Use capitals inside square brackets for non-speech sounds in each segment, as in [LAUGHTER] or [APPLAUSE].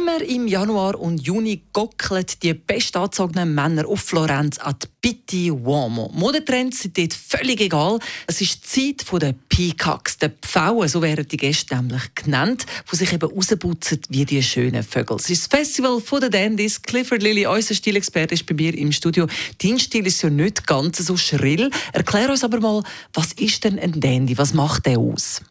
Immer im Januar und Juni gockeln die bestangezogenen Männer auf Florenz an die Pitti Uomo. Modetrends sind dort völlig egal. Es ist die Zeit der Peacocks, der Pfauen, so werden die Gäste nämlich genannt, die sich eben rausputzen wie die schönen Vögel. Es ist das Festival der Dandys. Clifford Lilly, unser Stilexperte, ist bei mir im Studio. Dein Stil ist ja nicht ganz so schrill. Erklär uns aber mal, was ist denn ein Dandy? Was macht der aus?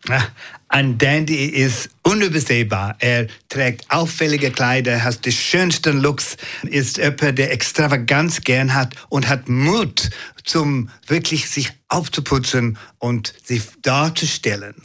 Ein Dandy ist unübersehbar. Er trägt auffällige Kleider, hat die schönsten Looks, ist jemand, der Extravaganz gern hat und hat Mut, zum wirklich sich aufzuputzen und sich darzustellen.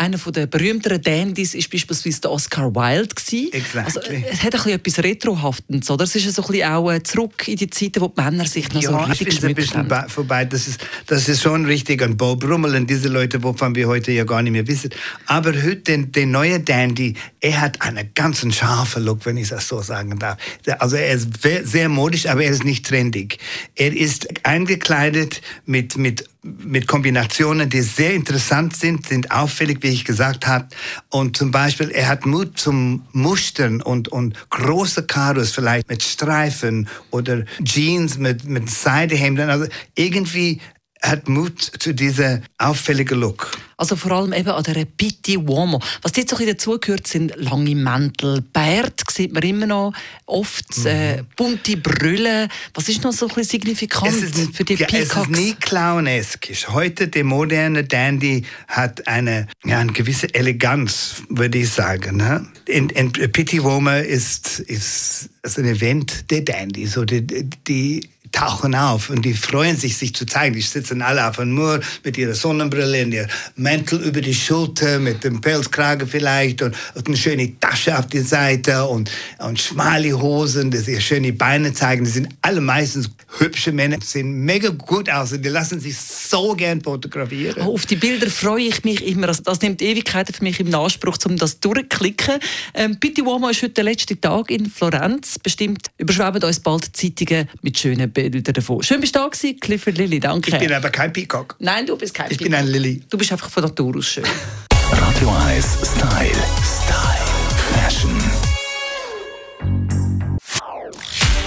Einer der berühmteren Dandys war beispielsweise der Oscar Wilde. Exactly. Also, es hat ein bisschen etwas Retrohaftendes, oder? Es ist so ein bisschen auch äh, zurück in die Zeiten, wo die Männer sich noch so Ja, ich richtig bin ein bisschen haben. vorbei. Das ist, das ist schon richtig. Und Bob Brummel und diese Leute, wovon wir heute ja gar nicht mehr wissen. Aber heute, den, der neue Dandy, er hat einen ganz scharfen Look, wenn ich das so sagen darf. Also er ist sehr, sehr modisch, aber er ist nicht trendig. Er ist eingekleidet mit, mit, mit Kombinationen, die sehr interessant sind, sind auffällig, wie ich gesagt habe. Und zum Beispiel, er hat Mut zum Mustern und, und große Karos vielleicht mit Streifen oder Jeans mit, mit Seidehemden. Also irgendwie hat Mut zu dieser auffälligen Look. Also vor allem eben an der Pitti Uomo. Was ein bisschen dazugehört, sind lange Mäntel, Bart sieht man immer noch, oft Mhm. äh, bunte Brüllen. Was ist noch so ein bisschen signifikant für die ja, es ist Peacocks? nie clowneskisch. Heute der moderne Dandy hat eine, ja, eine gewisse Eleganz, würde ich sagen. Ne? In, in Pitti Womer ist, ist, ist ein Event der Dandy. So die, die tauchen auf und die freuen sich, sich zu zeigen. Die sitzen alle auf einem Mur mit ihrer Sonnenbrille und ihr Mäntel über die Schulter, mit dem Pelzkragen vielleicht und, und eine schöne Tasche auf die Seite und, und schmale Hosen, die sich schöne Beine zeigen. Die sind alle meistens hübsche Männer, sehen mega gut aus und die lassen sich so gern fotografieren. Oh, auf die Bilder freue ich mich immer. Das nimmt Ewigkeiten für mich im Anspruch, um das durchzuklicken. Ähm, Pitti Uomo ist heute der letzte Tag in Florenz. Bestimmt überschweben uns bald Zeitungen mit schönen Bildern davon. Schön bist du da gewesen, Clifford Lilly. Danke. Ich bin aber kein Peacock. Nein, du bist kein Ich bin Peacock. ein Lilly. Du bist einfach von Natur aus schön. [LAUGHS] Radio 1 Style. Style. Fashion.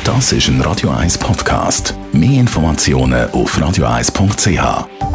Das ist ein Radio 1 Podcast. Mehr Informationen auf radio1.ch.